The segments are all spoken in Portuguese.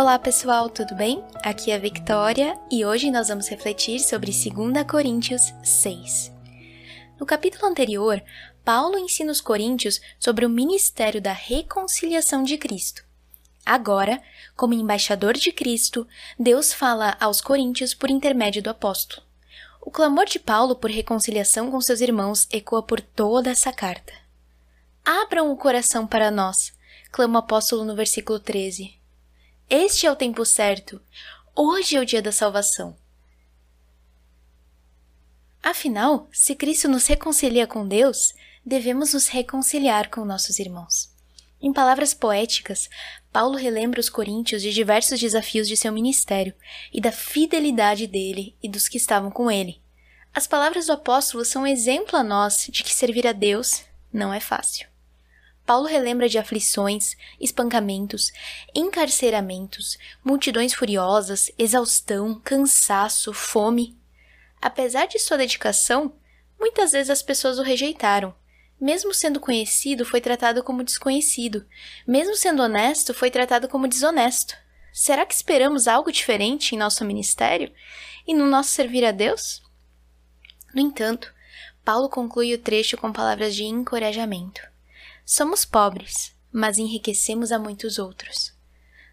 Olá pessoal, tudo bem? Aqui é a Victoria e hoje nós vamos refletir sobre 2 Coríntios 6. No capítulo anterior, Paulo ensina os coríntios sobre o ministério da reconciliação de Cristo. Agora, como embaixador de Cristo, Deus fala aos coríntios por intermédio do apóstolo. O clamor de Paulo por reconciliação com seus irmãos ecoa por toda essa carta. Abram o coração para nós, clama o apóstolo no versículo 13. Este é o tempo certo. Hoje é o dia da salvação. Afinal, se Cristo nos reconcilia com Deus, devemos nos reconciliar com nossos irmãos. Em palavras poéticas, Paulo relembra os coríntios de diversos desafios de seu ministério e da fidelidade dele e dos que estavam com ele. As palavras do apóstolo são exemplo a nós de que servir a Deus não é fácil. Paulo relembra de aflições, espancamentos, encarceramentos, multidões furiosas, exaustão, cansaço, fome. Apesar de sua dedicação, muitas vezes as pessoas o rejeitaram. Mesmo sendo conhecido, foi tratado como desconhecido. Mesmo sendo honesto, foi tratado como desonesto. Será que esperamos algo diferente em nosso ministério e no nosso servir a Deus? No entanto, Paulo conclui o trecho com palavras de encorajamento. Somos pobres, mas enriquecemos a muitos outros.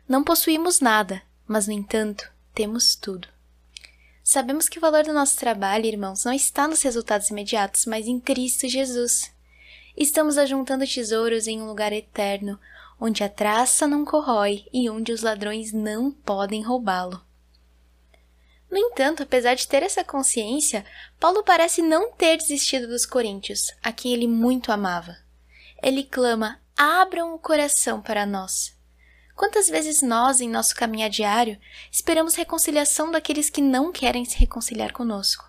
Não possuímos nada, mas, no entanto, temos tudo. Sabemos que o valor do nosso trabalho, irmãos, não está nos resultados imediatos, mas em Cristo Jesus. Estamos ajuntando tesouros em um lugar eterno, onde a traça não corrói e onde os ladrões não podem roubá-lo. No entanto, apesar de ter essa consciência, Paulo parece não ter desistido dos coríntios, a quem ele muito amava ele clama: abram o coração para nós. Quantas vezes nós, em nosso caminhar diário, esperamos reconciliação daqueles que não querem se reconciliar conosco?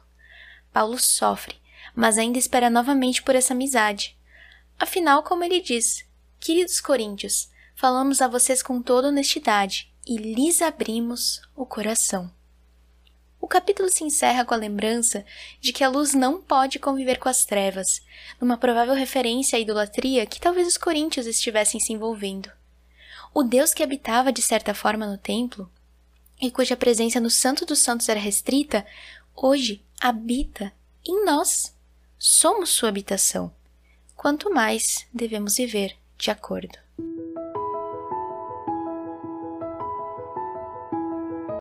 Paulo sofre, mas ainda espera novamente por essa amizade. Afinal, como ele diz, queridos coríntios, falamos a vocês com toda honestidade e lhes abrimos o coração. O capítulo se encerra com a lembrança de que a luz não pode conviver com as trevas, numa provável referência à idolatria que talvez os coríntios estivessem se envolvendo. O Deus que habitava de certa forma no templo, e cuja presença no Santo dos Santos era restrita, hoje habita em nós. Somos sua habitação. Quanto mais devemos viver de acordo.